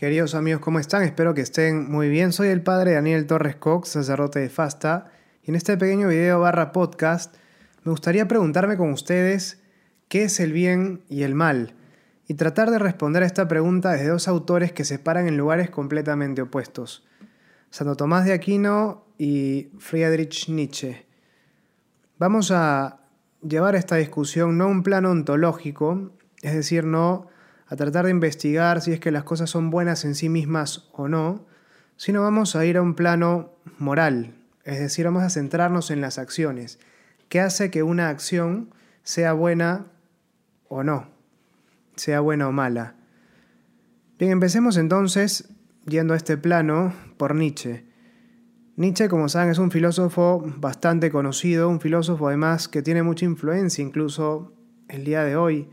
Queridos amigos, ¿cómo están? Espero que estén muy bien. Soy el padre Daniel Torres Cox, sacerdote de Fasta, y en este pequeño video barra podcast me gustaría preguntarme con ustedes qué es el bien y el mal, y tratar de responder a esta pregunta desde dos autores que se paran en lugares completamente opuestos, Santo Tomás de Aquino y Friedrich Nietzsche. Vamos a llevar esta discusión no a un plano ontológico, es decir, no a tratar de investigar si es que las cosas son buenas en sí mismas o no, sino vamos a ir a un plano moral, es decir, vamos a centrarnos en las acciones. ¿Qué hace que una acción sea buena o no? Sea buena o mala. Bien, empecemos entonces yendo a este plano por Nietzsche. Nietzsche, como saben, es un filósofo bastante conocido, un filósofo además que tiene mucha influencia incluso el día de hoy.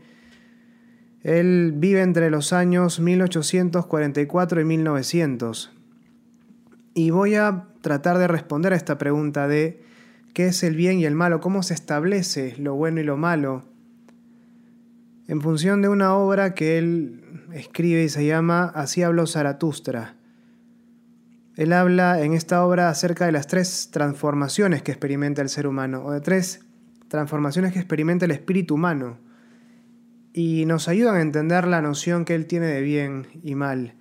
Él vive entre los años 1844 y 1900. Y voy a tratar de responder a esta pregunta de qué es el bien y el malo, cómo se establece lo bueno y lo malo, en función de una obra que él escribe y se llama Así habló Zaratustra. Él habla en esta obra acerca de las tres transformaciones que experimenta el ser humano, o de tres transformaciones que experimenta el espíritu humano y nos ayudan a entender la noción que él tiene de bien y mal.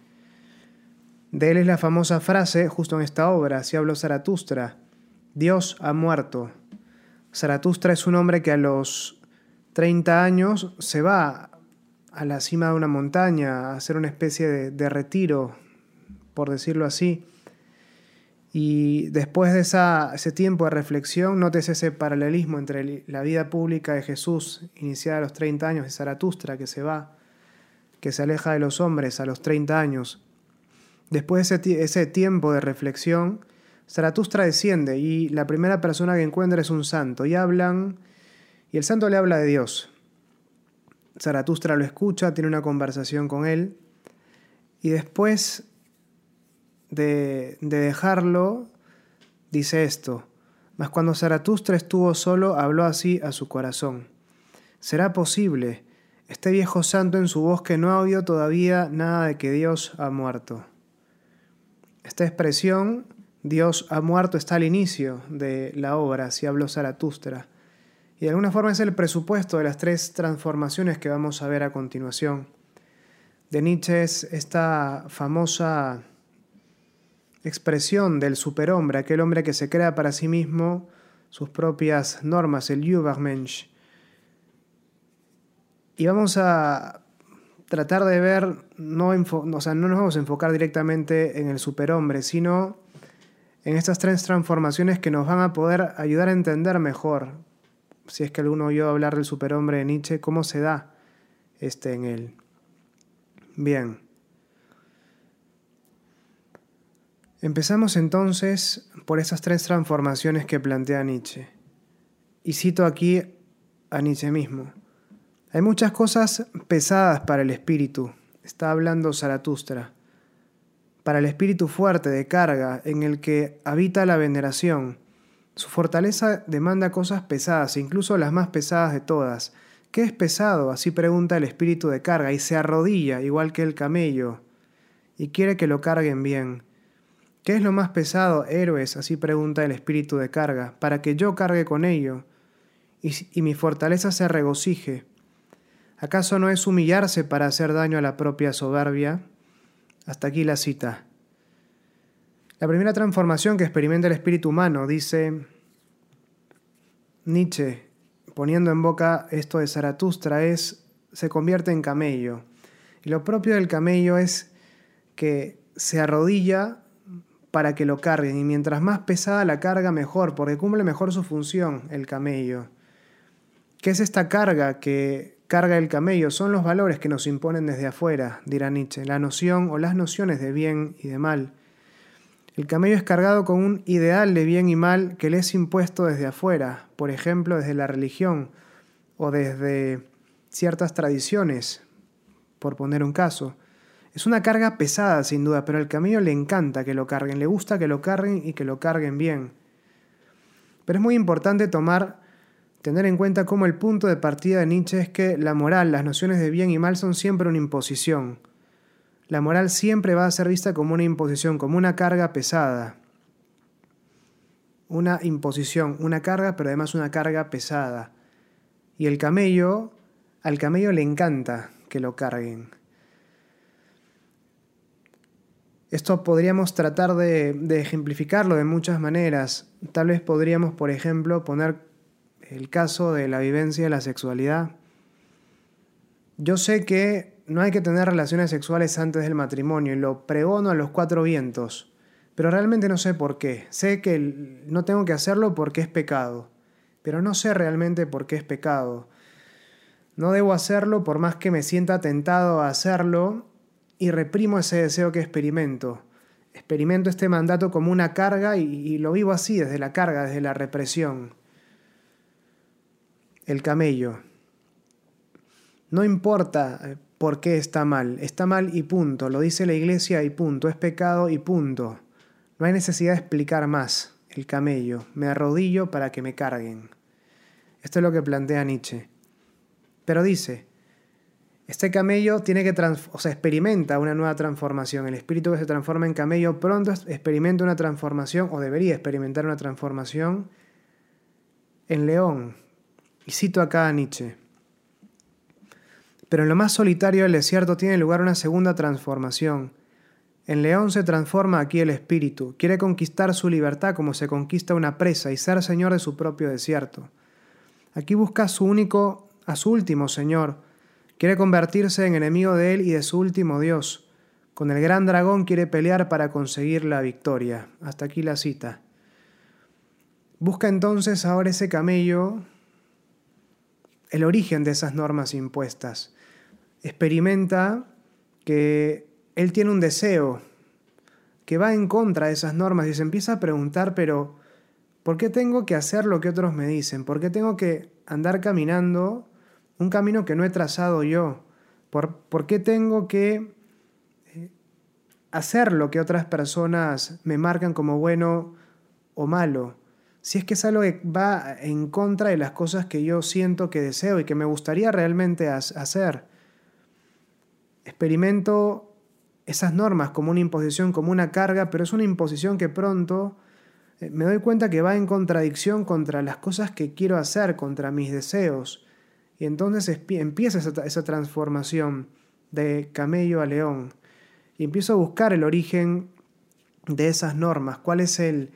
De él es la famosa frase, justo en esta obra, si habló Zaratustra, Dios ha muerto. Zaratustra es un hombre que a los 30 años se va a la cima de una montaña a hacer una especie de, de retiro, por decirlo así, y después de ese tiempo de reflexión, notes ese paralelismo entre la vida pública de Jesús, iniciada a los 30 años, de Zaratustra, que se va, que se aleja de los hombres a los 30 años. Después de ese, tiempo de reflexión, Zaratustra desciende y la primera persona que encuentra es un santo y hablan, y el santo le habla de Dios. Zaratustra lo escucha, tiene una conversación con él, y después de, dejarlo, dice esto, mas cuando Zaratustra estuvo solo, habló así a su corazón. ¿Será posible? Este viejo santo en su bosque no ha oído todavía nada de que Dios ha muerto. Esta expresión, Dios ha muerto, está al inicio de la obra, si habló Zaratustra. Y de alguna forma es el presupuesto de las tres transformaciones que vamos a ver a continuación. De Nietzsche es esta famosa expresión del superhombre, aquel hombre que se crea para sí mismo sus propias normas, el Übermensch. Y vamos a tratar de ver, no, o sea, no nos vamos a enfocar directamente en el superhombre, sino en estas tres transformaciones que nos van a poder ayudar a entender mejor, si es que alguno oyó hablar del superhombre de Nietzsche, cómo se da este en él. Bien. Empezamos entonces por esas tres transformaciones que plantea Nietzsche. Y cito aquí a Nietzsche mismo. Hay muchas cosas pesadas para el espíritu, está hablando Zaratustra, para el espíritu fuerte de carga en el que habita la veneración. Su fortaleza demanda cosas pesadas, incluso las más pesadas de todas. ¿Qué es pesado? Así pregunta el espíritu de carga, y se arrodilla, igual que el camello, y quiere que lo carguen bien. ¿Qué es lo más pesado, héroes? Así pregunta el espíritu de carga, para que yo cargue con ello y, mi fortaleza se regocije. ¿Acaso no es humillarse para hacer daño a la propia soberbia? Hasta aquí la cita. La primera transformación que experimenta el espíritu humano, dice Nietzsche, poniendo en boca esto de Zaratustra, es se convierte en camello. Y lo propio del camello es que se arrodilla para que lo carguen y mientras más pesada la carga mejor, porque cumple mejor su función el camello. ¿Qué es esta carga que carga el camello? Son los valores que nos imponen desde afuera, dirá Nietzsche, la noción o las nociones de bien y de mal. El camello es cargado con un ideal de bien y mal que le es impuesto desde afuera, por ejemplo, desde la religión o desde ciertas tradiciones, por poner un caso. Es una carga pesada, sin duda, pero al camello le encanta que lo carguen, le gusta que lo carguen y que lo carguen bien. Pero es muy importante tomar, tener en cuenta cómo el punto de partida de Nietzsche es que la moral, las nociones de bien y mal son siempre una imposición. la moral siempre va a ser vista como una imposición, como una carga pesada. Una imposición, una carga, pero además una carga pesada. Y el camello, al camello le encanta que lo carguen. Esto podríamos tratar de, ejemplificarlo de muchas maneras. Tal vez podríamos, por ejemplo, poner el caso de la vivencia de la sexualidad. Yo sé que no hay que tener relaciones sexuales antes del matrimonio y lo pregono a los cuatro vientos, pero realmente no sé por qué. Sé que no tengo que hacerlo porque es pecado, pero no sé realmente por qué es pecado. No debo hacerlo por más que me sienta tentado a hacerlo y reprimo ese deseo que experimento. Experimento este mandato como una carga y, lo vivo así, desde la carga, desde la represión. El camello. No importa eh, por qué está mal, está mal y punto, lo dice la iglesia y punto, es pecado y punto. No hay necesidad de explicar más. El camello, me arrodillo para que me carguen. Esto es lo que plantea Nietzsche. Pero dice, este camello tiene que, o sea, experimenta una nueva transformación. El espíritu que se transforma en camello pronto experimenta una transformación, o debería experimentar una transformación, en león. Y cito acá a Nietzsche. Pero en lo más solitario del desierto tiene lugar una segunda transformación. En León se transforma aquí el espíritu, quiere conquistar su libertad como se conquista una presa y ser señor de su propio desierto. Aquí busca a su único, a su último señor, quiere convertirse en enemigo de él y de su último Dios. Con el gran dragón quiere pelear para conseguir la victoria. Hasta aquí la cita. Busca entonces ahora ese camello el origen de esas normas impuestas experimenta que él tiene un deseo que va en contra de esas normas y se empieza a preguntar, pero ¿por qué tengo que hacer lo que otros me dicen? ¿Por qué tengo que andar caminando un camino que no he trazado yo? ¿Por, ¿por qué tengo que eh, hacer lo que otras personas me marcan como bueno o malo? Si es que es algo que va en contra de las cosas que yo siento que deseo y que me gustaría realmente hacer. Experimento esas normas como una imposición, como una carga, pero es una imposición que pronto eh, me doy cuenta que va en contradicción contra las cosas que quiero hacer, contra mis deseos. Y entonces empieza esa, transformación de camello a león. Y empiezo a buscar el origen de esas normas, cuál es el,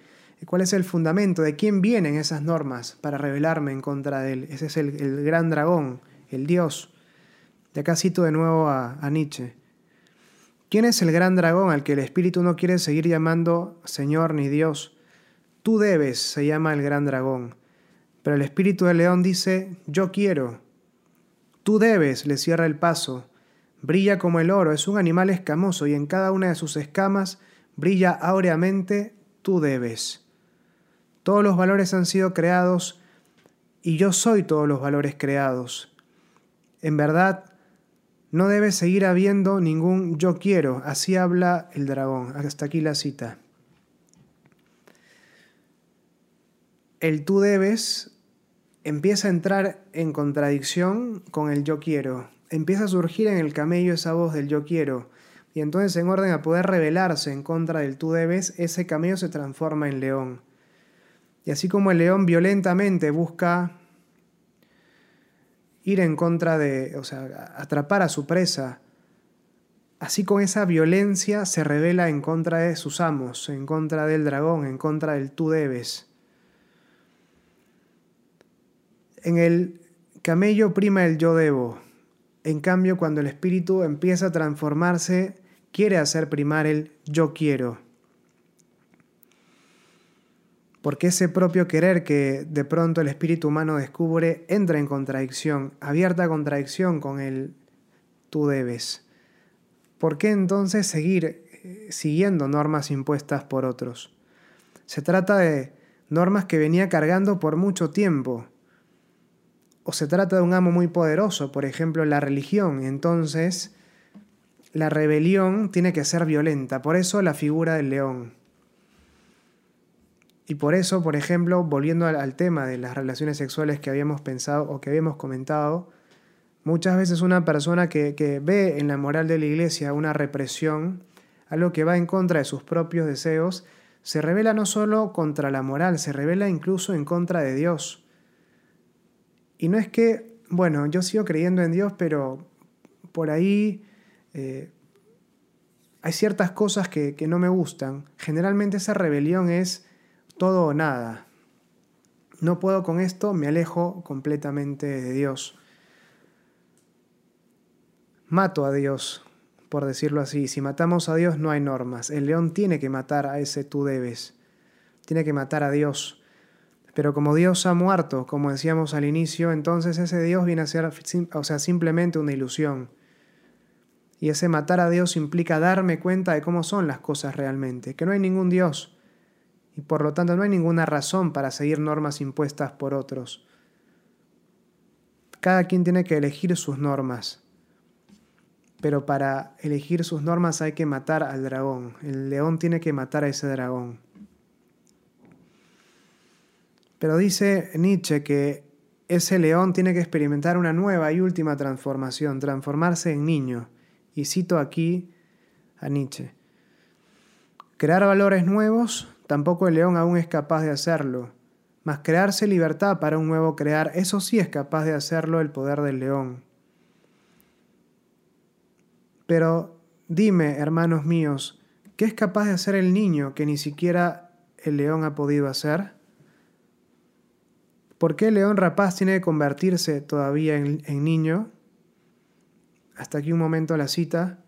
cuál es el fundamento, de quién vienen esas normas para rebelarme en contra de él. Ese es el, gran dragón, el dios. De acá cito de nuevo a, Nietzsche. ¿Quién es el gran dragón al que el espíritu no quiere seguir llamando Señor ni Dios? Tú debes, se llama el gran dragón. Pero el espíritu del león dice, yo quiero. Tú debes, le cierra el paso. Brilla como el oro, es un animal escamoso y en cada una de sus escamas brilla áureamente, tú debes. Todos los valores han sido creados y yo soy todos los valores creados. En verdad, no debe seguir habiendo ningún yo quiero, así habla el dragón. Hasta aquí la cita. El tú debes empieza a entrar en contradicción con el yo quiero. Empieza a surgir en el camello esa voz del yo quiero. Y entonces en orden a poder rebelarse en contra del tú debes, ese camello se transforma en león. Y así como el león violentamente busca ir en contra de, o sea, atrapar a su presa. Así con esa violencia se revela en contra de sus amos, en contra del dragón, en contra del tú debes. En el camello prima el yo debo. En cambio, cuando el espíritu empieza a transformarse, quiere hacer primar el yo quiero porque ese propio querer que de pronto el espíritu humano descubre entra en contradicción, abierta contradicción con el tú debes. ¿Por qué entonces seguir eh, siguiendo normas impuestas por otros? Se trata de normas que venía cargando por mucho tiempo. O se trata de un amo muy poderoso, por ejemplo, la religión. Entonces, la rebelión tiene que ser violenta. Por eso la figura del león. Y por eso, por ejemplo, volviendo al, tema de las relaciones sexuales que habíamos pensado o que habíamos comentado, Muchas veces una persona que, que ve en la moral de la iglesia una represión, algo que va en contra de sus propios deseos, se revela no solo contra la moral, se revela incluso en contra de Dios. Y no es que, bueno, yo sigo creyendo en Dios, pero por ahí eh, hay ciertas cosas que, que no me gustan. Generalmente esa rebelión es todo o nada. No puedo con esto, me alejo completamente de Dios mato a Dios, por decirlo así. Si matamos a Dios no hay normas. El león tiene que matar a ese tú debes. Tiene que matar a Dios. Pero como Dios ha muerto, como decíamos al inicio, entonces ese Dios viene a ser, o sea, simplemente una ilusión. Y ese matar a Dios implica darme cuenta de cómo son las cosas realmente, que no hay ningún Dios. Y por lo tanto no hay ninguna razón para seguir normas impuestas por otros. Cada quien tiene que elegir sus normas pero para elegir sus normas hay que matar al dragón. El león tiene que matar a ese dragón. Pero dice Nietzsche que ese león tiene que experimentar una nueva y última transformación, transformarse en niño. Y cito aquí a Nietzsche. Crear valores nuevos, tampoco el león aún es capaz de hacerlo. Mas crearse libertad para un nuevo crear, eso sí es capaz de hacerlo el poder del león. Pero dime, hermanos míos, ¿qué es capaz de hacer el niño que ni siquiera el león ha podido hacer? ¿Por qué león rapaz tiene que convertirse todavía en, niño? Hasta aquí un momento la cita.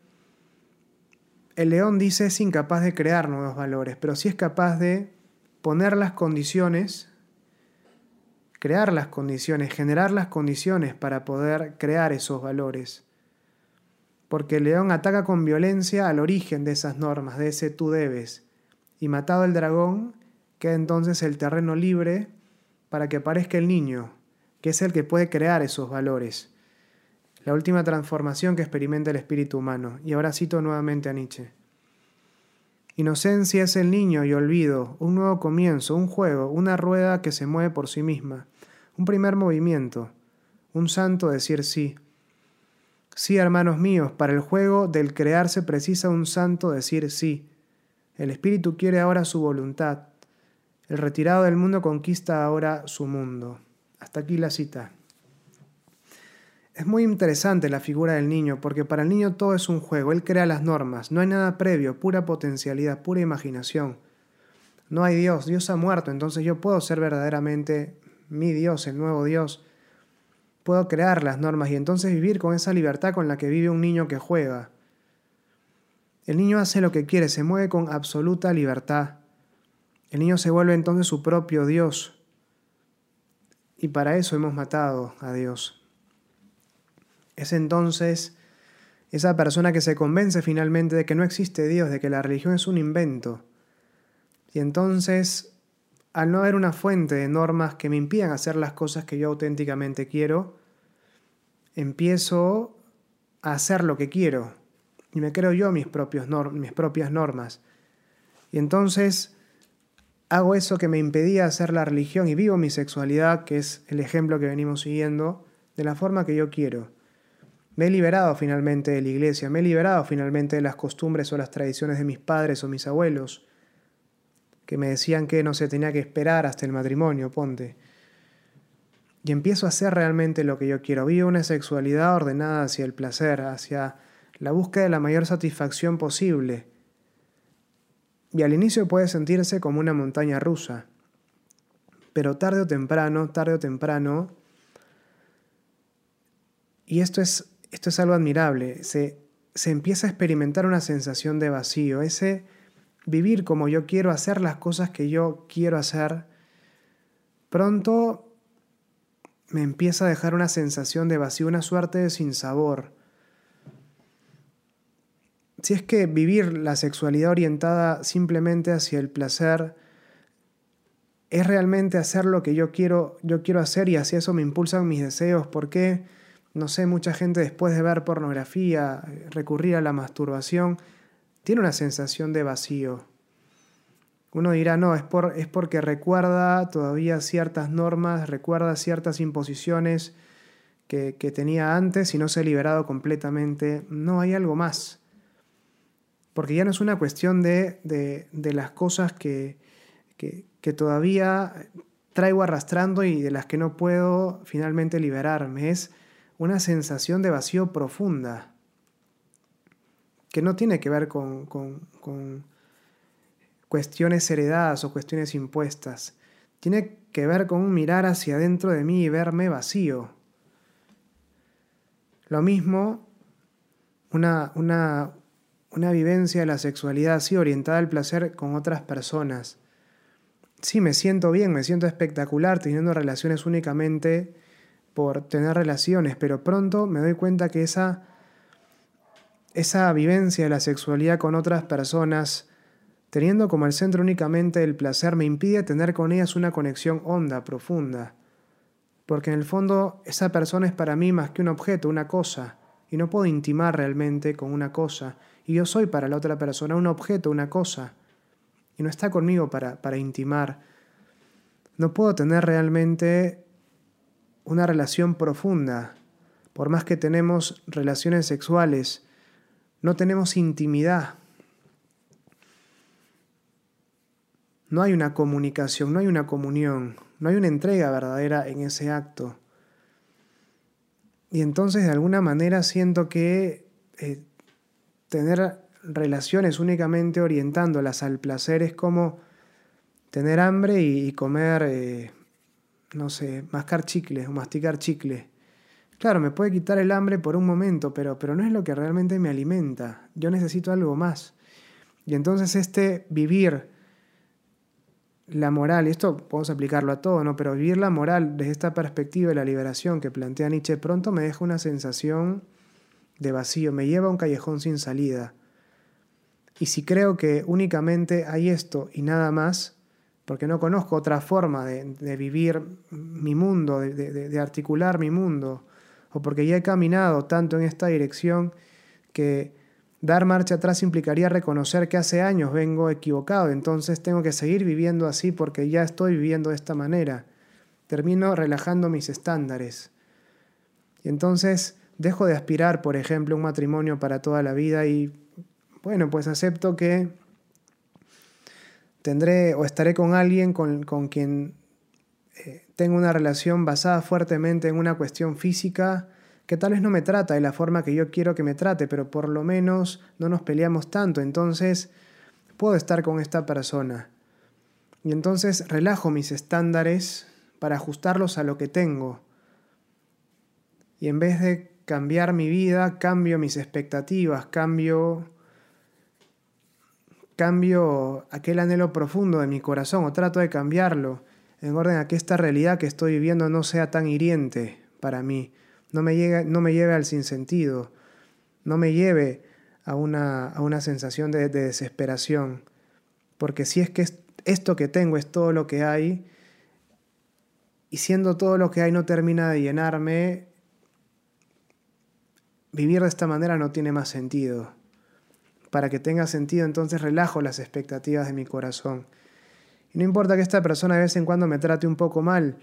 El león dice es incapaz de crear nuevos valores, pero sí es capaz de poner las condiciones, crear las condiciones, generar las condiciones para poder crear esos valores porque el león ataca con violencia al origen de esas normas, de ese tú debes, y matado el dragón, queda entonces el terreno libre para que aparezca el niño, que es el que puede crear esos valores. La última transformación que experimenta el espíritu humano. Y ahora cito nuevamente a Nietzsche. Inocencia es el niño y olvido, un nuevo comienzo, un juego, una rueda que se mueve por sí misma, un primer movimiento, un santo decir sí, Sí, hermanos míos, para el juego del crear se precisa un santo decir sí. El espíritu quiere ahora su voluntad. El retirado del mundo conquista ahora su mundo. Hasta aquí la cita. Es muy interesante la figura del niño, porque para el niño todo es un juego, él crea las normas, no hay nada previo, pura potencialidad, pura imaginación. No hay Dios, Dios ha muerto, entonces yo puedo ser verdaderamente mi Dios, el nuevo Dios puedo crear las normas y entonces vivir con esa libertad con la que vive un niño que juega. El niño hace lo que quiere, se mueve con absoluta libertad. El niño se vuelve entonces su propio Dios. Y para eso hemos matado a Dios. Es entonces esa persona que se convence finalmente de que no existe Dios, de que la religión es un invento. Y entonces al no haber una fuente de normas que me impidan hacer las cosas que yo auténticamente quiero, empiezo a hacer lo que quiero y me creo yo mis, mis propias normas. Y entonces hago eso que me impedía hacer la religión y vivo mi sexualidad, que es el ejemplo que venimos siguiendo, de la forma que yo quiero. Me he liberado finalmente de la iglesia, me he liberado finalmente de las costumbres o las tradiciones de mis padres o mis abuelos que me decían que no se tenía que esperar hasta el matrimonio, ponte. Y empiezo a hacer realmente lo que yo quiero. Vivo una sexualidad ordenada hacia el placer, hacia la búsqueda de la mayor satisfacción posible. Y al inicio puede sentirse como una montaña rusa. Pero tarde o temprano, tarde o temprano, y esto es, esto es algo admirable, se, se empieza a experimentar una sensación de vacío, ese vivir como yo quiero, hacer las cosas que yo quiero hacer, pronto me empieza a dejar una sensación de vacío, una suerte de sinsabor. Si es que vivir la sexualidad orientada simplemente hacia el placer es realmente hacer lo que yo quiero, yo quiero hacer y hacia eso me impulsan mis deseos, ¿por qué? No sé, mucha gente después de ver pornografía, recurrir a la masturbación, tiene una sensación de vacío. Uno dirá, no, es, por, es porque recuerda todavía ciertas normas, recuerda ciertas imposiciones que, tenía antes y no se ha liberado completamente. No, hay algo más. Porque ya no es una cuestión de, de, las cosas que, que, que todavía traigo arrastrando y de las que no puedo finalmente liberarme. Es una sensación de vacío profunda que no tiene que ver con, cuestiones heredadas o cuestiones impuestas. Tiene que ver con mirar hacia adentro de mí y verme vacío. Lo mismo, una, una, una vivencia de la sexualidad así orientada al placer con otras personas. Sí, me siento bien, me siento espectacular teniendo relaciones únicamente por tener relaciones, pero pronto me doy cuenta que esa esa vivencia de la sexualidad con otras personas, teniendo como el centro únicamente el placer, me impide tener con ellas una conexión honda, profunda. Porque en el fondo esa persona es para mí más que un objeto, una cosa, y no puedo intimar realmente con una cosa. Y yo soy para la otra persona un objeto, una cosa, y no está conmigo para, para intimar. No puedo tener realmente una relación profunda, por más que tenemos relaciones sexuales no tenemos intimidad. No hay una comunicación, no hay una comunión, no hay una entrega verdadera en ese acto. Y entonces de alguna manera siento que eh, tener relaciones únicamente orientándolas al placer es como tener hambre y, comer, eh, no sé, mascar chicle o masticar chicle. Claro, me puede quitar el hambre por un momento, pero, pero no es lo que realmente me alimenta. Yo necesito algo más. Y entonces este vivir la moral, y esto podemos aplicarlo a todo, ¿no? Pero vivir la moral desde esta perspectiva de la liberación que plantea Nietzsche pronto me deja una sensación de vacío, me lleva a un callejón sin salida. Y si creo que únicamente hay esto y nada más, porque no conozco otra forma de, vivir mi mundo, de articular mi mundo, o porque ya he caminado tanto en esta dirección que dar marcha atrás implicaría reconocer que hace años vengo equivocado, entonces tengo que seguir viviendo así porque ya estoy viviendo de esta manera. Termino relajando mis estándares. Y entonces dejo de aspirar, por ejemplo, un matrimonio para toda la vida y, bueno, pues acepto que tendré o estaré con alguien con, con quien eh, tengo una relación basada fuertemente en una cuestión física que tal vez no me trata de la forma que yo quiero que me trate, pero por lo menos no nos peleamos tanto, entonces puedo estar con esta persona. Y entonces relajo mis estándares para ajustarlos a lo que tengo. Y en vez de cambiar mi vida, cambio mis expectativas, cambio cambio aquel anhelo profundo de mi corazón o trato de cambiarlo en orden a que esta realidad que estoy viviendo no sea tan hiriente para mí, no me, no me lleve al sinsentido, no me lleve a una, a una sensación de, desesperación, porque si es que esto que tengo es todo lo que hay, y siendo todo lo que hay no termina de llenarme, vivir de esta manera no tiene más sentido. Para que tenga sentido, entonces relajo las expectativas de mi corazón y no importa que esta persona de vez en cuando me trate un poco mal.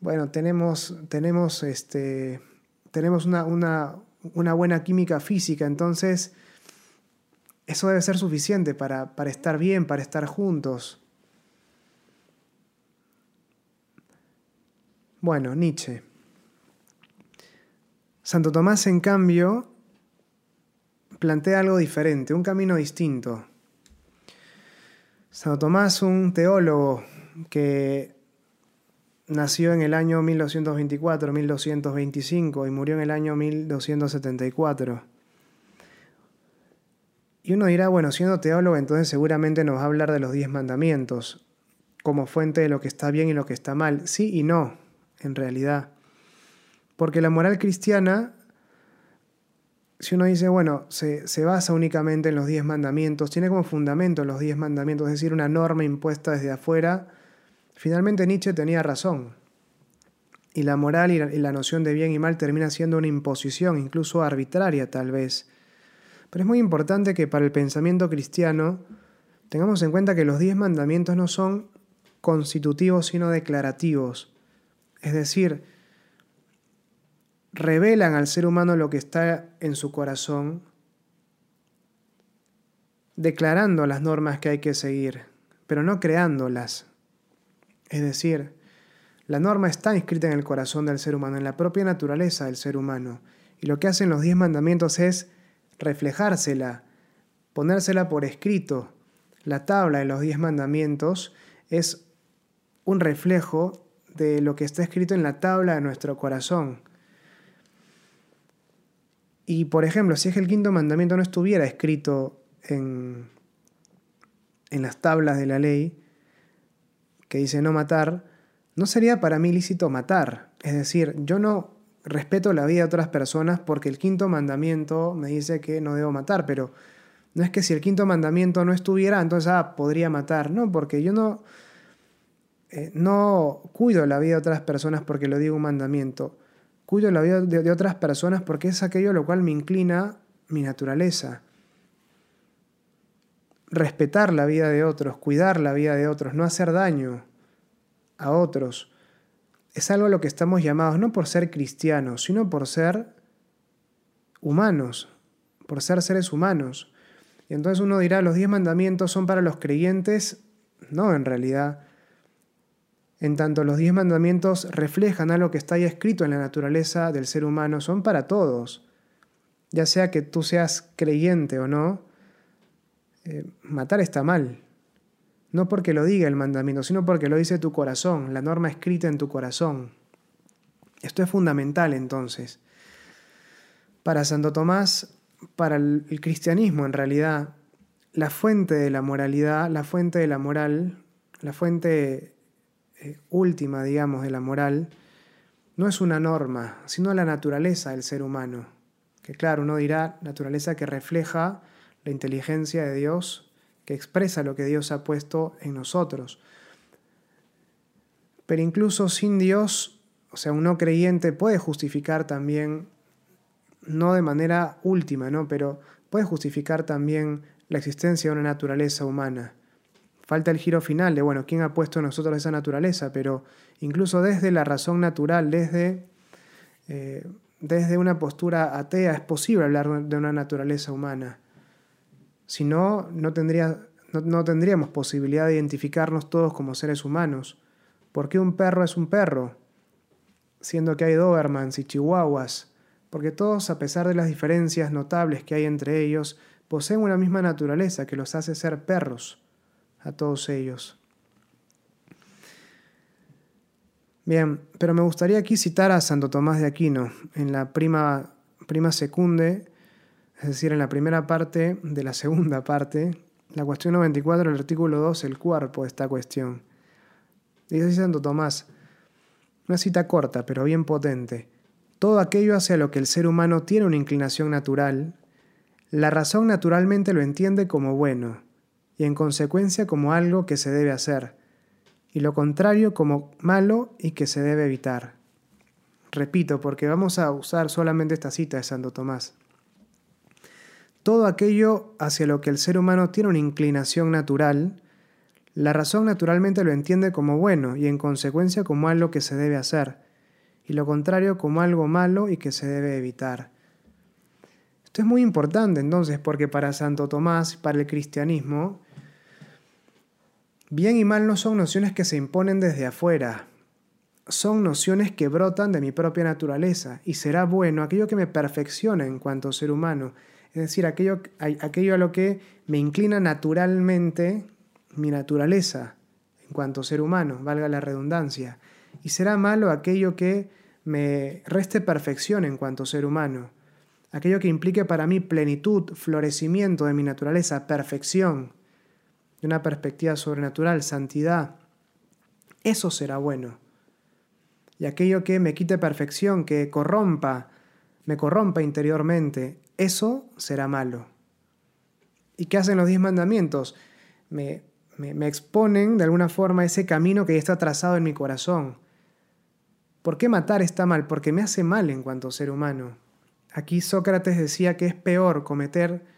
Bueno, tenemos, tenemos, este, tenemos una, una, una buena química física, entonces eso debe ser suficiente para, para estar bien, para estar juntos. Bueno, Nietzsche. Santo Tomás, en cambio, plantea algo diferente, un camino distinto. Santo Tomás, un teólogo que nació en el año 1224-1225 y murió en el año 1274. Y uno dirá, bueno, siendo teólogo, entonces seguramente nos va a hablar de los diez mandamientos como fuente de lo que está bien y lo que está mal. Sí y no, en realidad. Porque la moral cristiana si uno dice, bueno, se, basa únicamente en los diez mandamientos, tiene como fundamento los diez mandamientos, es decir, una norma impuesta desde afuera, finalmente Nietzsche tenía razón. Y la moral y la, noción de bien y mal termina siendo una imposición, incluso arbitraria tal vez. Pero es muy importante que para el pensamiento cristiano tengamos en cuenta que los diez mandamientos no son constitutivos sino declarativos. Es decir, revelan al ser humano lo que está en su corazón, declarando las normas que hay que seguir, pero no creándolas. Es decir, la norma está inscrita en el corazón del ser humano, en la propia naturaleza del ser humano. Y lo que hacen los diez mandamientos es reflejársela, ponérsela por escrito. La tabla de los diez mandamientos es un reflejo de lo que está escrito en la tabla de nuestro corazón. Y por ejemplo, si es que el quinto mandamiento no estuviera escrito en, en las tablas de la ley, que dice no matar, no sería para mí lícito matar. Es decir, yo no respeto la vida de otras personas porque el quinto mandamiento me dice que no debo matar, pero no es que si el quinto mandamiento no estuviera, entonces ah, podría matar. No, porque yo no, eh, no cuido la vida de otras personas porque lo digo un mandamiento. Cuido la vida de, otras personas porque es aquello a lo cual me inclina mi naturaleza. Respetar la vida de otros, cuidar la vida de otros, no hacer daño a otros, es algo a lo que estamos llamados no por ser cristianos, sino por ser humanos, por ser seres humanos. Y entonces uno dirá, los diez mandamientos son para los creyentes. No, en realidad. En tanto los diez mandamientos reflejan algo que está ahí escrito en la naturaleza del ser humano, son para todos. Ya sea que tú seas creyente o no, eh, matar está mal. No porque lo diga el mandamiento, sino porque lo dice tu corazón, la norma escrita en tu corazón. Esto es fundamental entonces. Para Santo Tomás, para el, cristianismo en realidad, la fuente de la moralidad, la fuente de la moral, la fuente última, digamos, de la moral, no es una norma, sino la naturaleza del ser humano. Que claro, uno dirá naturaleza que refleja la inteligencia de Dios que expresa lo que Dios ha puesto en nosotros. Pero incluso sin Dios, o sea, un no creyente puede justificar también, no de manera última, ¿no? pero puede justificar también la existencia de una naturaleza humana. Falta el giro final de, bueno, ¿quién ha puesto nosotros esa naturaleza? Pero incluso desde la razón natural, desde, eh, desde una postura atea, es posible hablar de una naturaleza humana. Si no, no, tendríamos posibilidad de identificarnos todos como seres humanos. ¿Por qué un perro es un perro? Siendo que hay Dobermans y Chihuahuas. Porque todos, a pesar de las diferencias notables que hay entre ellos, poseen una misma naturaleza que los hace ser perros a todos ellos. Bien, pero me gustaría aquí citar a Santo Tomás de Aquino en la prima, prima secunde es decir, en la primera parte de la segunda parte, la cuestión 94 del artículo 2, el cuerpo de esta cuestión. Dice Santo Tomás, una cita corta pero bien potente. Todo aquello hacia lo que el ser humano tiene una inclinación natural, la razón naturalmente lo entiende como bueno, y en consecuencia como algo que se debe hacer, y lo contrario como malo y que se debe evitar. Repito, porque vamos a usar solamente esta cita de Santo Tomás todo aquello hacia lo que el ser humano tiene una inclinación natural, la razón naturalmente lo entiende como bueno y en consecuencia como algo que se debe hacer, y lo contrario como algo malo y que se debe evitar. Esto es muy importante entonces porque para Santo Tomás, para el cristianismo, bien y mal no son nociones que se imponen desde afuera, son nociones que brotan de mi propia naturaleza y será bueno aquello que me perfecciona en cuanto ser humano. Es decir, aquello, aquello a lo que me inclina naturalmente mi naturaleza en cuanto ser humano, valga la redundancia. Y será malo aquello que me reste perfección en cuanto ser humano, aquello que implique para mí plenitud, florecimiento de mi naturaleza, perfección, de una perspectiva sobrenatural, santidad. Eso será bueno. Y aquello que me quite perfección, que corrompa, me corrompa interiormente, eso será malo. ¿Y qué hacen los diez mandamientos? Me, me, exponen de alguna forma ese camino que ya está trazado en mi corazón. ¿Por qué matar está mal? Porque me hace mal en cuanto ser humano. Aquí Sócrates decía que es peor cometer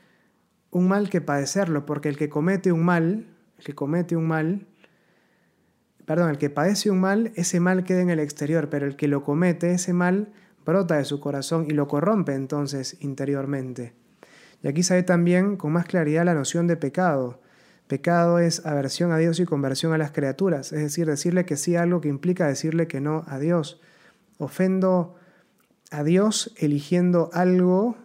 un mal que padecerlo, porque el que comete un mal, el que comete un mal, perdón, el que padece un mal, ese mal queda en el exterior, pero el que lo comete, ese mal brota de su corazón y lo corrompe entonces interiormente. Y aquí se ve también con más claridad la noción de pecado. Pecado es aversión a Dios y conversión a las criaturas, es decir, decirle que sí a algo que implica decirle que no a Dios. Ofendo a Dios eligiendo algo,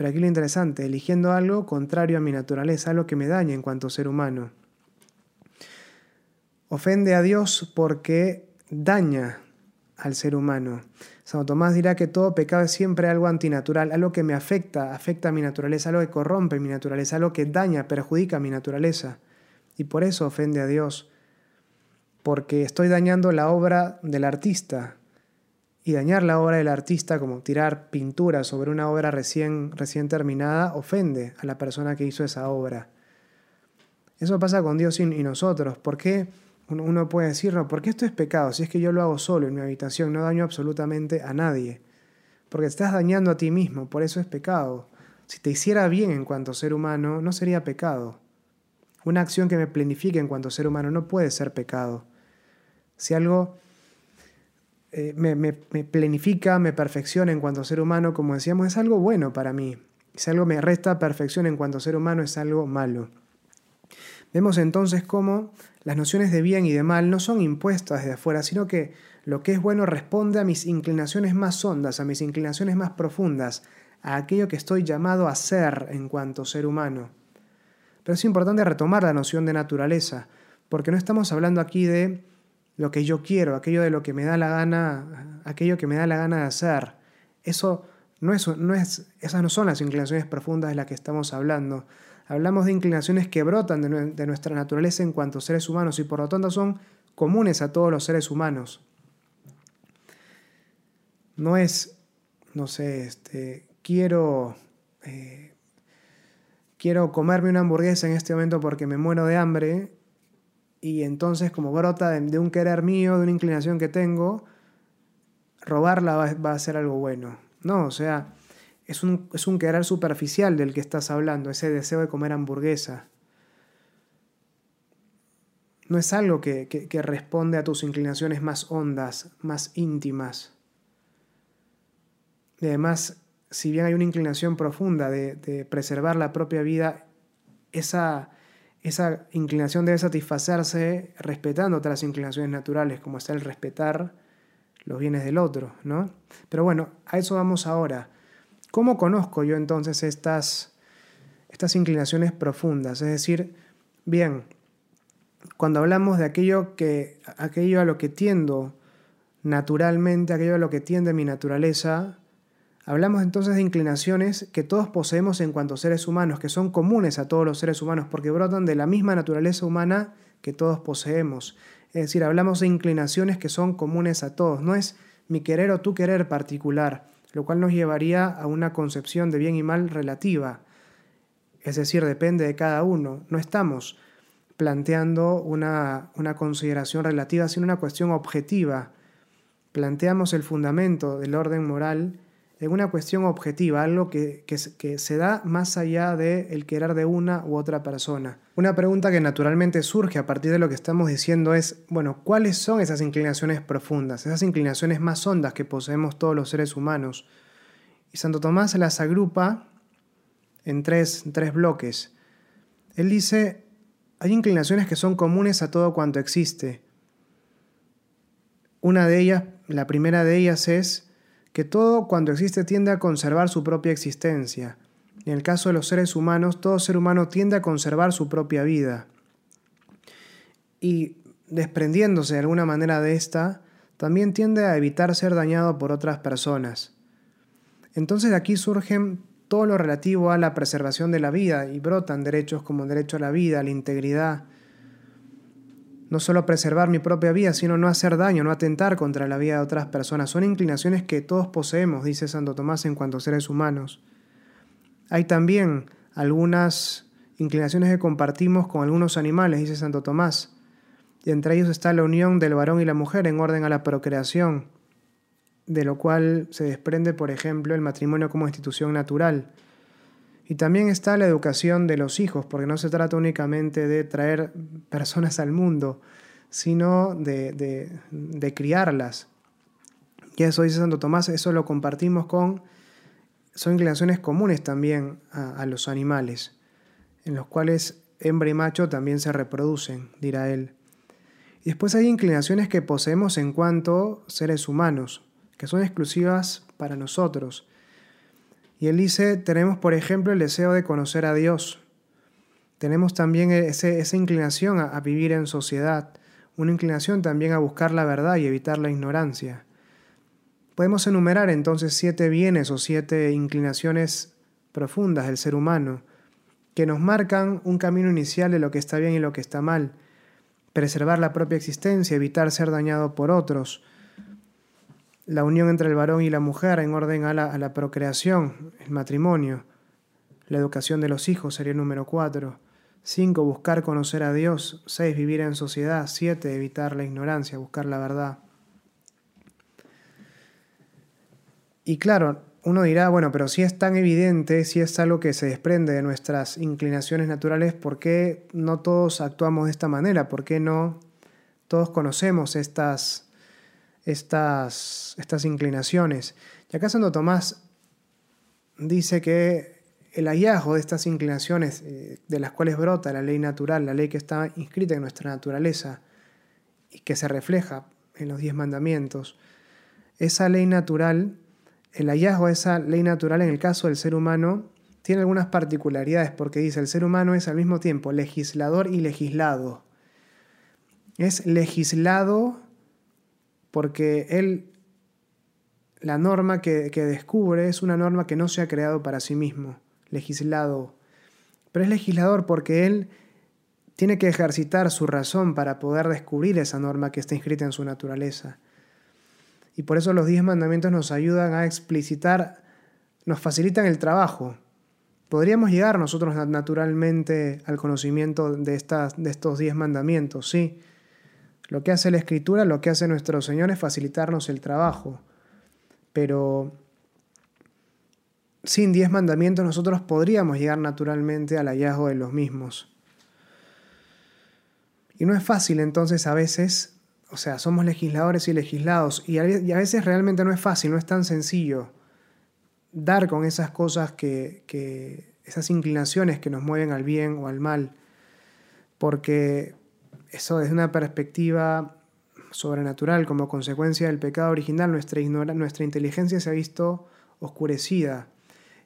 pero aquí lo interesante, eligiendo algo contrario a mi naturaleza, algo que me daña en cuanto ser humano. Ofende a Dios porque daña al ser humano. Santo Tomás dirá que todo pecado es siempre algo antinatural, algo que me afecta, afecta a mi naturaleza, algo que corrompe mi naturaleza, algo que daña, perjudica mi naturaleza. Y por eso ofende a Dios, porque estoy dañando la obra del artista. Y dañar la obra del artista, como tirar pintura sobre una obra recién, recién terminada, ofende a la persona que hizo esa obra. Eso pasa con Dios y nosotros. ¿Por qué? Uno puede decir, no, ¿por qué esto es pecado? Si es que yo lo hago solo en mi habitación, no daño absolutamente a nadie. Porque estás dañando a ti mismo, por eso es pecado. Si te hiciera bien en cuanto ser humano, no sería pecado. Una acción que me planifique en cuanto ser humano no puede ser pecado. Si algo eh, me, me, me, planifica, me perfecciona en cuanto ser humano, como decíamos, es algo bueno para mí. Si algo me resta perfección en cuanto ser humano, es algo malo. Vemos entonces cómo las nociones de bien y de mal no son impuestas desde afuera, sino que lo que es bueno responde a mis inclinaciones más hondas, a mis inclinaciones más profundas, a aquello que estoy llamado a ser en cuanto ser humano. Pero es importante retomar la noción de naturaleza, porque no estamos hablando aquí de lo que yo quiero, aquello de lo que me da la gana, aquello que me da la gana de hacer. Eso no es, no es, esas no son las inclinaciones profundas de las que estamos hablando, Hablamos de inclinaciones que brotan de, nuestra naturaleza en cuanto seres humanos y por lo tanto son comunes a todos los seres humanos. No es, no sé, este, quiero, eh, quiero comerme una hamburguesa en este momento porque me muero de hambre y entonces como brota de, un querer mío, de una inclinación que tengo, robarla va, a ser algo bueno. No, o sea, es un, querer superficial del que estás hablando, ese deseo de comer hamburguesa. No es algo que, responde a tus inclinaciones más hondas, más íntimas. Y además, si bien hay una inclinación profunda de, preservar la propia vida, esa, esa inclinación debe satisfacerse respetando otras inclinaciones naturales, como es el respetar los bienes del otro, ¿no? Pero bueno, a eso vamos ahora. ¿Cómo conozco yo entonces estas, estas inclinaciones profundas? Es decir, bien, cuando hablamos de aquello, que, aquello a lo que tiendo naturalmente, aquello a lo que tiende mi naturaleza, hablamos entonces de inclinaciones que todos poseemos en cuanto seres humanos, que son comunes a todos los seres humanos, porque brotan de la misma naturaleza humana que todos poseemos. Es decir, hablamos de inclinaciones que son comunes a todos, no es mi querer o tu querer particular lo cual nos llevaría a una concepción de bien y mal relativa, es decir, depende de cada uno. No estamos planteando una, consideración relativa, sino una cuestión objetiva. Planteamos el fundamento del orden moral en una cuestión objetiva, algo que, que, se da más allá del querer de una u otra persona. Una pregunta que naturalmente surge a partir de lo que estamos diciendo es, bueno, ¿cuáles son esas inclinaciones profundas, esas inclinaciones más hondas que poseemos todos los seres humanos? Y Santo Tomás las agrupa en tres, en tres bloques. Él dice, hay inclinaciones que son comunes a todo cuanto existe. Una de ellas, la primera de ellas es que todo cuando existe tiende a conservar su propia existencia. En el caso de los seres humanos, todo ser humano tiende a conservar su propia vida. Y desprendiéndose de alguna manera de esta, también tiende a evitar ser dañado por otras personas. Entonces de aquí surgen todo lo relativo a la preservación de la vida y brotan derechos como el derecho a la vida, a la integridad, no solo preservar mi propia vida, sino no hacer daño, no atentar contra la vida de otras personas. Son inclinaciones que todos poseemos, dice Santo Tomás, en cuanto a seres humanos. Hay también algunas inclinaciones que compartimos con algunos animales, dice Santo Tomás. Y entre ellos está la unión del varón y la mujer en orden a la procreación, de lo cual se desprende, por ejemplo, el matrimonio como institución natural. Y también está la educación de los hijos, porque no se trata únicamente de traer personas al mundo, sino de, criarlas. Y eso dice Santo Tomás, eso lo compartimos con, son inclinaciones comunes también a, a los animales, en los cuales hembra y macho también se reproducen, dirá él. Y después hay inclinaciones que poseemos en cuanto seres humanos, que son exclusivas para nosotros. Y él dice, tenemos por ejemplo el deseo de conocer a Dios. Tenemos también esa inclinación a vivir en sociedad, una inclinación también a buscar la verdad y evitar la ignorancia. Podemos enumerar entonces siete bienes o siete inclinaciones profundas del ser humano que nos marcan un camino inicial de lo que está bien y lo que está mal, preservar la propia existencia, evitar ser dañado por otros, la unión entre el varón y la mujer en orden a la, procreación, el matrimonio, la educación de los hijos sería el número cuatro, cinco, buscar conocer a Dios, seis, vivir en sociedad, siete, evitar la ignorancia, buscar la verdad. Y claro, uno dirá, bueno, pero si es tan evidente, si es algo que se desprende de nuestras inclinaciones naturales, ¿por qué no todos actuamos de esta manera? ¿Por qué no todos conocemos estas, estas, estas inclinaciones? Y acá Santo Tomás dice que el hallazgo de estas inclinaciones eh, de las cuales brota la ley natural, la ley que está inscrita en nuestra naturaleza y que se refleja en los diez mandamientos, esa ley natural el hallazgo de esa ley natural en el caso del ser humano tiene algunas particularidades porque dice el ser humano es al mismo tiempo legislador y legislado. Es legislado porque él, la norma que, descubre es una norma que no se ha creado para sí mismo, legislado. Pero es legislador porque él tiene que ejercitar su razón para poder descubrir esa norma que está inscrita en su naturaleza. Y por eso los diez mandamientos nos ayudan a explicitar, nos facilitan el trabajo. Podríamos llegar nosotros naturalmente al conocimiento de, estas, de estos diez mandamientos, sí. Lo que hace la Escritura, lo que hace nuestro Señor es facilitarnos el trabajo. Pero sin diez mandamientos nosotros podríamos llegar naturalmente al hallazgo de los mismos. Y no es fácil entonces a veces o sea, somos legisladores y legislados y a veces realmente no es fácil, no es tan sencillo dar con esas cosas que, esas inclinaciones que nos mueven al bien o al mal, porque eso desde una perspectiva sobrenatural, como consecuencia del pecado original, nuestra, nuestra inteligencia se ha visto oscurecida.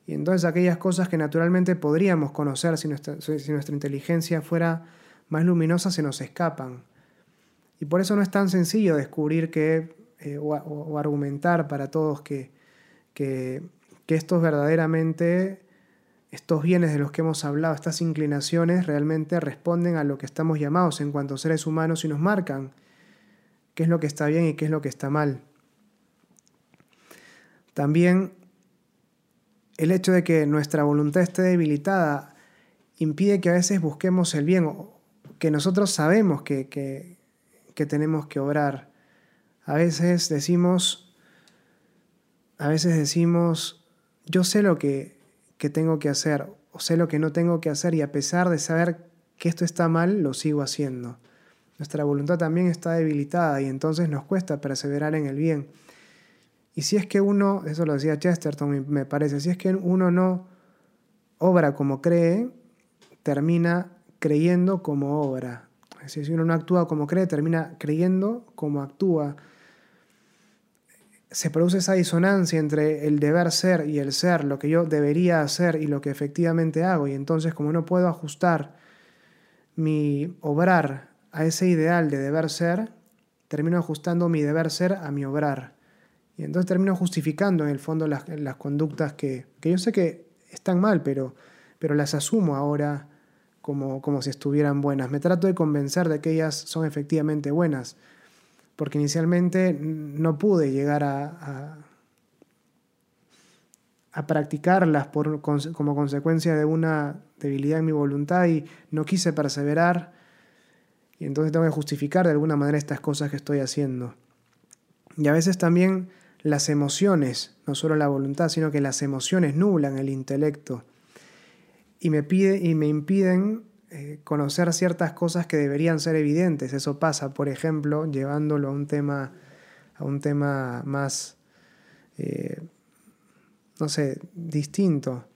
Y entonces aquellas cosas que naturalmente podríamos conocer si nuestra, si nuestra inteligencia fuera más luminosa se nos escapan. Y por eso no es tan sencillo descubrir que, eh, o, argumentar para todos que, que, estos verdaderamente, estos bienes de los que hemos hablado, estas inclinaciones, realmente responden a lo que estamos llamados en cuanto seres humanos y nos marcan qué es lo que está bien y qué es lo que está mal. También el hecho de que nuestra voluntad esté debilitada impide que a veces busquemos el bien, que nosotros sabemos que, que tenemos que obrar. A veces decimos, a veces decimos, yo sé lo que, tengo que hacer o sé lo que no tengo que hacer y a pesar de saber que esto está mal, lo sigo haciendo. Nuestra voluntad también está debilitada y entonces nos cuesta perseverar en el bien. Y si es que uno, eso lo decía Chesterton, me parece, si es que uno no obra como cree, termina creyendo como obra. Si uno no actúa como cree, termina creyendo como actúa. Se produce esa disonancia entre el deber ser y el ser, lo que yo debería hacer y lo que efectivamente hago. Y entonces como no puedo ajustar mi obrar a ese ideal de deber ser, termino ajustando mi deber ser a mi obrar. Y entonces termino justificando en el fondo las, conductas que, que, yo sé que están mal, pero, pero las asumo ahora como, si estuvieran buenas. Me trato de convencer de que ellas son efectivamente buenas, porque inicialmente no pude llegar a, a, practicarlas como consecuencia de una debilidad en mi voluntad y no quise perseverar. Y entonces tengo que justificar de alguna manera estas cosas que estoy haciendo. Y a veces también las emociones, no solo la voluntad, sino que las emociones nublan el intelecto y me, pide, y me impiden eh, conocer ciertas cosas que deberían ser evidentes. Eso pasa, por ejemplo, llevándolo a un tema, a un tema más, eh, no sé, distinto.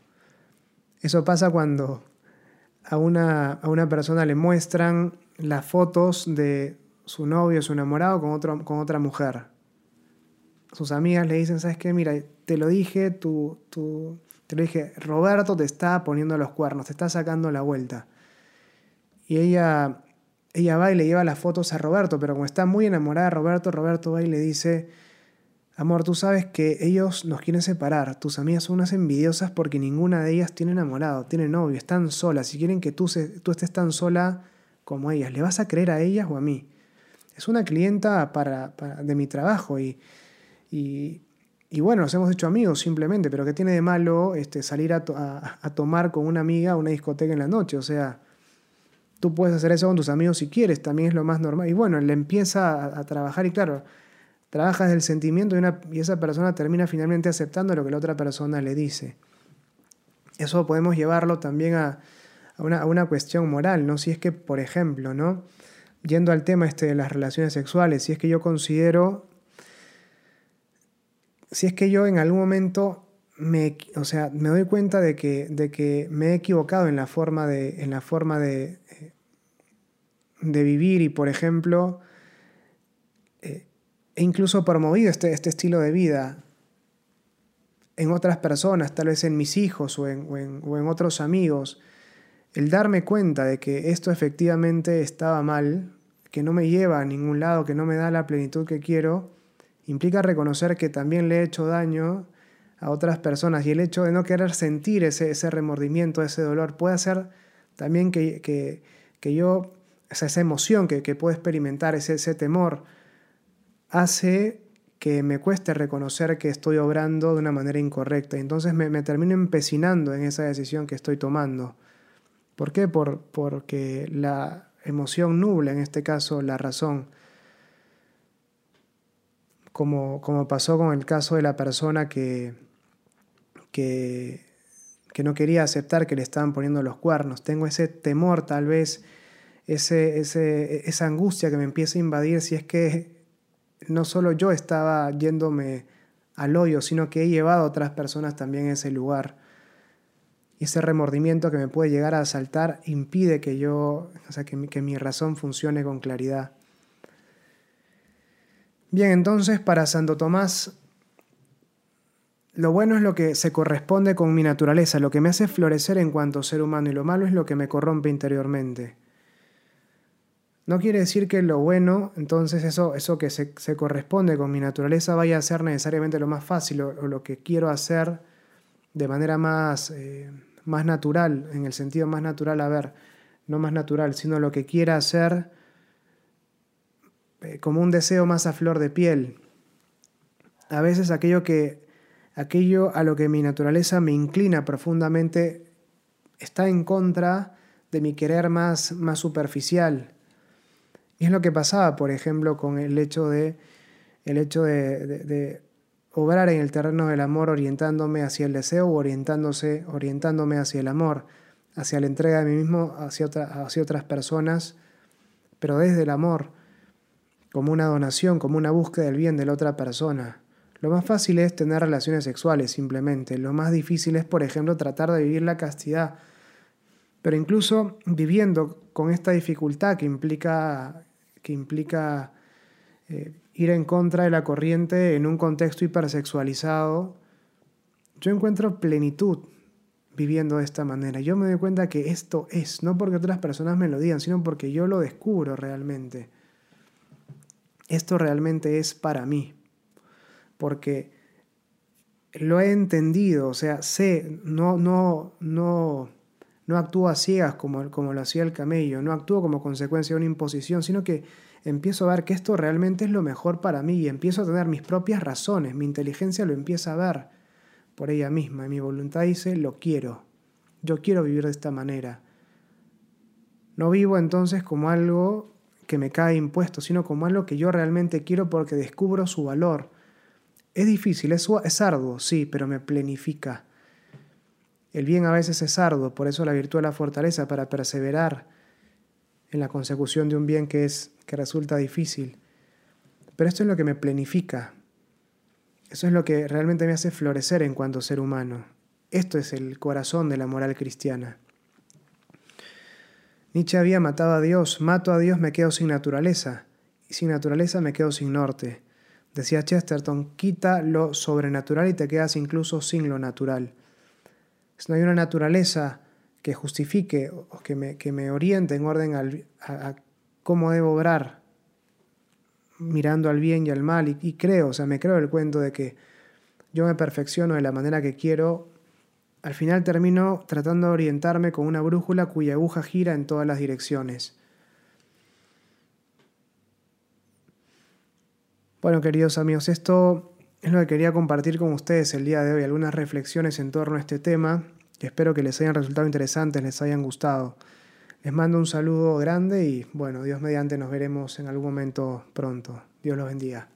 Eso pasa cuando a una, a una persona le muestran las fotos de su novio, su enamorado con, otro, con otra mujer. Sus amigas le dicen, ¿sabes qué? Mira, te lo dije, tú, tú, te lo dije, Roberto te está poniendo los cuernos, te está sacando la vuelta. Y ella, ella va y le lleva las fotos a Roberto, pero como está muy enamorada de Roberto, Roberto va y le dice, Amor, tú sabes que ellos nos quieren separar. Tus amigas son unas envidiosas porque ninguna de ellas tiene enamorado, tiene novio, están solas. Si quieren que tú, tú estés tan sola como ellas, ¿le vas a creer a ellas o a mí? Es una clienta para, de mi trabajo y, y, bueno, nos hemos hecho amigos simplemente, pero ¿qué tiene de malo este, salir a, a, tomar con una amiga a una discoteca en la noche? O sea, tú puedes hacer eso con tus amigos si quieres, también es lo más normal. Y bueno, le empieza a trabajar y claro, Trabajas del sentimiento y, una, y esa persona termina finalmente aceptando lo que la otra persona le dice. Eso podemos llevarlo también a, una, a una, cuestión moral, ¿no? Si es que, por ejemplo, ¿no? Yendo al tema este de las relaciones sexuales, si es que yo considero, si es que yo en algún momento me, o sea, me doy cuenta de que, de que me he equivocado en la forma de, en la forma de, eh, de vivir y, por ejemplo, eh, e incluso promovido este, este estilo de vida en otras personas, tal vez en mis hijos o en, o en, otros amigos, el darme cuenta de que esto efectivamente estaba mal, que no me lleva a ningún lado, que no me da la plenitud que quiero, implica reconocer que también le he hecho daño a otras personas y el hecho de no querer sentir ese, ese remordimiento, ese dolor, puede hacer también que, que, que yo, esa, emoción que, que puedo experimentar, ese, ese temor, hace que me cueste reconocer que estoy obrando de una manera incorrecta. Y entonces me, termino empecinando en esa decisión que estoy tomando. ¿Por qué? Por, porque la emoción nubla, en este caso la razón. Como, como pasó con el caso de la persona que, que, que no quería aceptar que le estaban poniendo los cuernos. Tengo ese temor, tal vez, ese, ese, esa angustia que me empieza a invadir si es que no solo yo estaba yéndome al hoyo, sino que he llevado a otras personas también a ese lugar. Y ese remordimiento que me puede llegar a asaltar impide que yo, o sea, que mi, que mi razón funcione con claridad. Bien, entonces para Santo Tomás, lo bueno es lo que se corresponde con mi naturaleza, lo que me hace florecer en cuanto ser humano, y lo malo es lo que me corrompe interiormente. No quiere decir que lo bueno, entonces eso, eso que se, corresponde con mi naturaleza vaya a ser necesariamente lo más fácil o, lo que quiero hacer de manera más, eh, más natural, en el sentido más natural, a ver, no más natural, sino lo que quiera hacer eh, como un deseo más a flor de piel. A veces aquello que aquello a lo que mi naturaleza me inclina profundamente está en contra de mi querer más, más superficial y es lo que pasaba, por ejemplo, con el hecho de, el hecho de, obrar en el terreno del amor orientándome hacia el deseo o orientándose, orientándome hacia el amor, hacia la entrega de mí mismo hacia, hacia otras personas, pero desde el amor, como una donación, como una búsqueda del bien de la otra persona. Lo más fácil es tener relaciones sexuales, simplemente. Lo más difícil es, por ejemplo, tratar de vivir la castidad. Pero incluso viviendo con esta dificultad que implica que implica eh, ir en contra de la corriente en un contexto hipersexualizado, yo encuentro plenitud viviendo de esta manera. Yo me doy cuenta que esto es, no porque otras personas me lo digan, sino porque yo lo descubro realmente. Esto realmente es para mí, porque lo he entendido, o sea, sé, no, no, no, no actúo a ciegas como, como lo hacía el camello, no actúo como consecuencia de una imposición, sino que empiezo a ver que esto realmente es lo mejor para mí y empiezo a tener mis propias razones, mi inteligencia lo empieza a ver por ella misma y mi voluntad dice, lo quiero, yo quiero vivir de esta manera. No vivo entonces como algo que me cae impuesto, sino como algo que yo realmente quiero porque descubro su valor. Es difícil, es, es arduo, sí, pero me plenifica el bien a veces es arduo, por eso la virtud es la fortaleza para perseverar en la consecución de un bien que, es, que resulta difícil. Pero esto es lo que me plenifica. Eso es lo que realmente me hace florecer en cuanto ser humano. Esto es el corazón de la moral cristiana. Nietzsche había matado a Dios, mato a Dios, me quedo sin naturaleza, y sin naturaleza me quedo sin norte. Decía Chesterton, quita lo sobrenatural y te quedas incluso sin lo natural. No hay una naturaleza que justifique o que me, que me oriente en orden a, cómo debo obrar, mirando al bien y al mal, y, y creo, o sea, me creo el cuento de que yo me perfecciono de la manera que quiero al final termino tratando de orientarme con una brújula cuya aguja gira en todas las direcciones. Bueno, queridos amigos, esto es lo que quería compartir con ustedes el día de hoy, algunas reflexiones en torno a este tema, espero que les hayan resultado interesantes, les hayan gustado. Les mando un saludo grande y bueno, Dios mediante nos veremos en algún momento pronto. Dios los bendiga.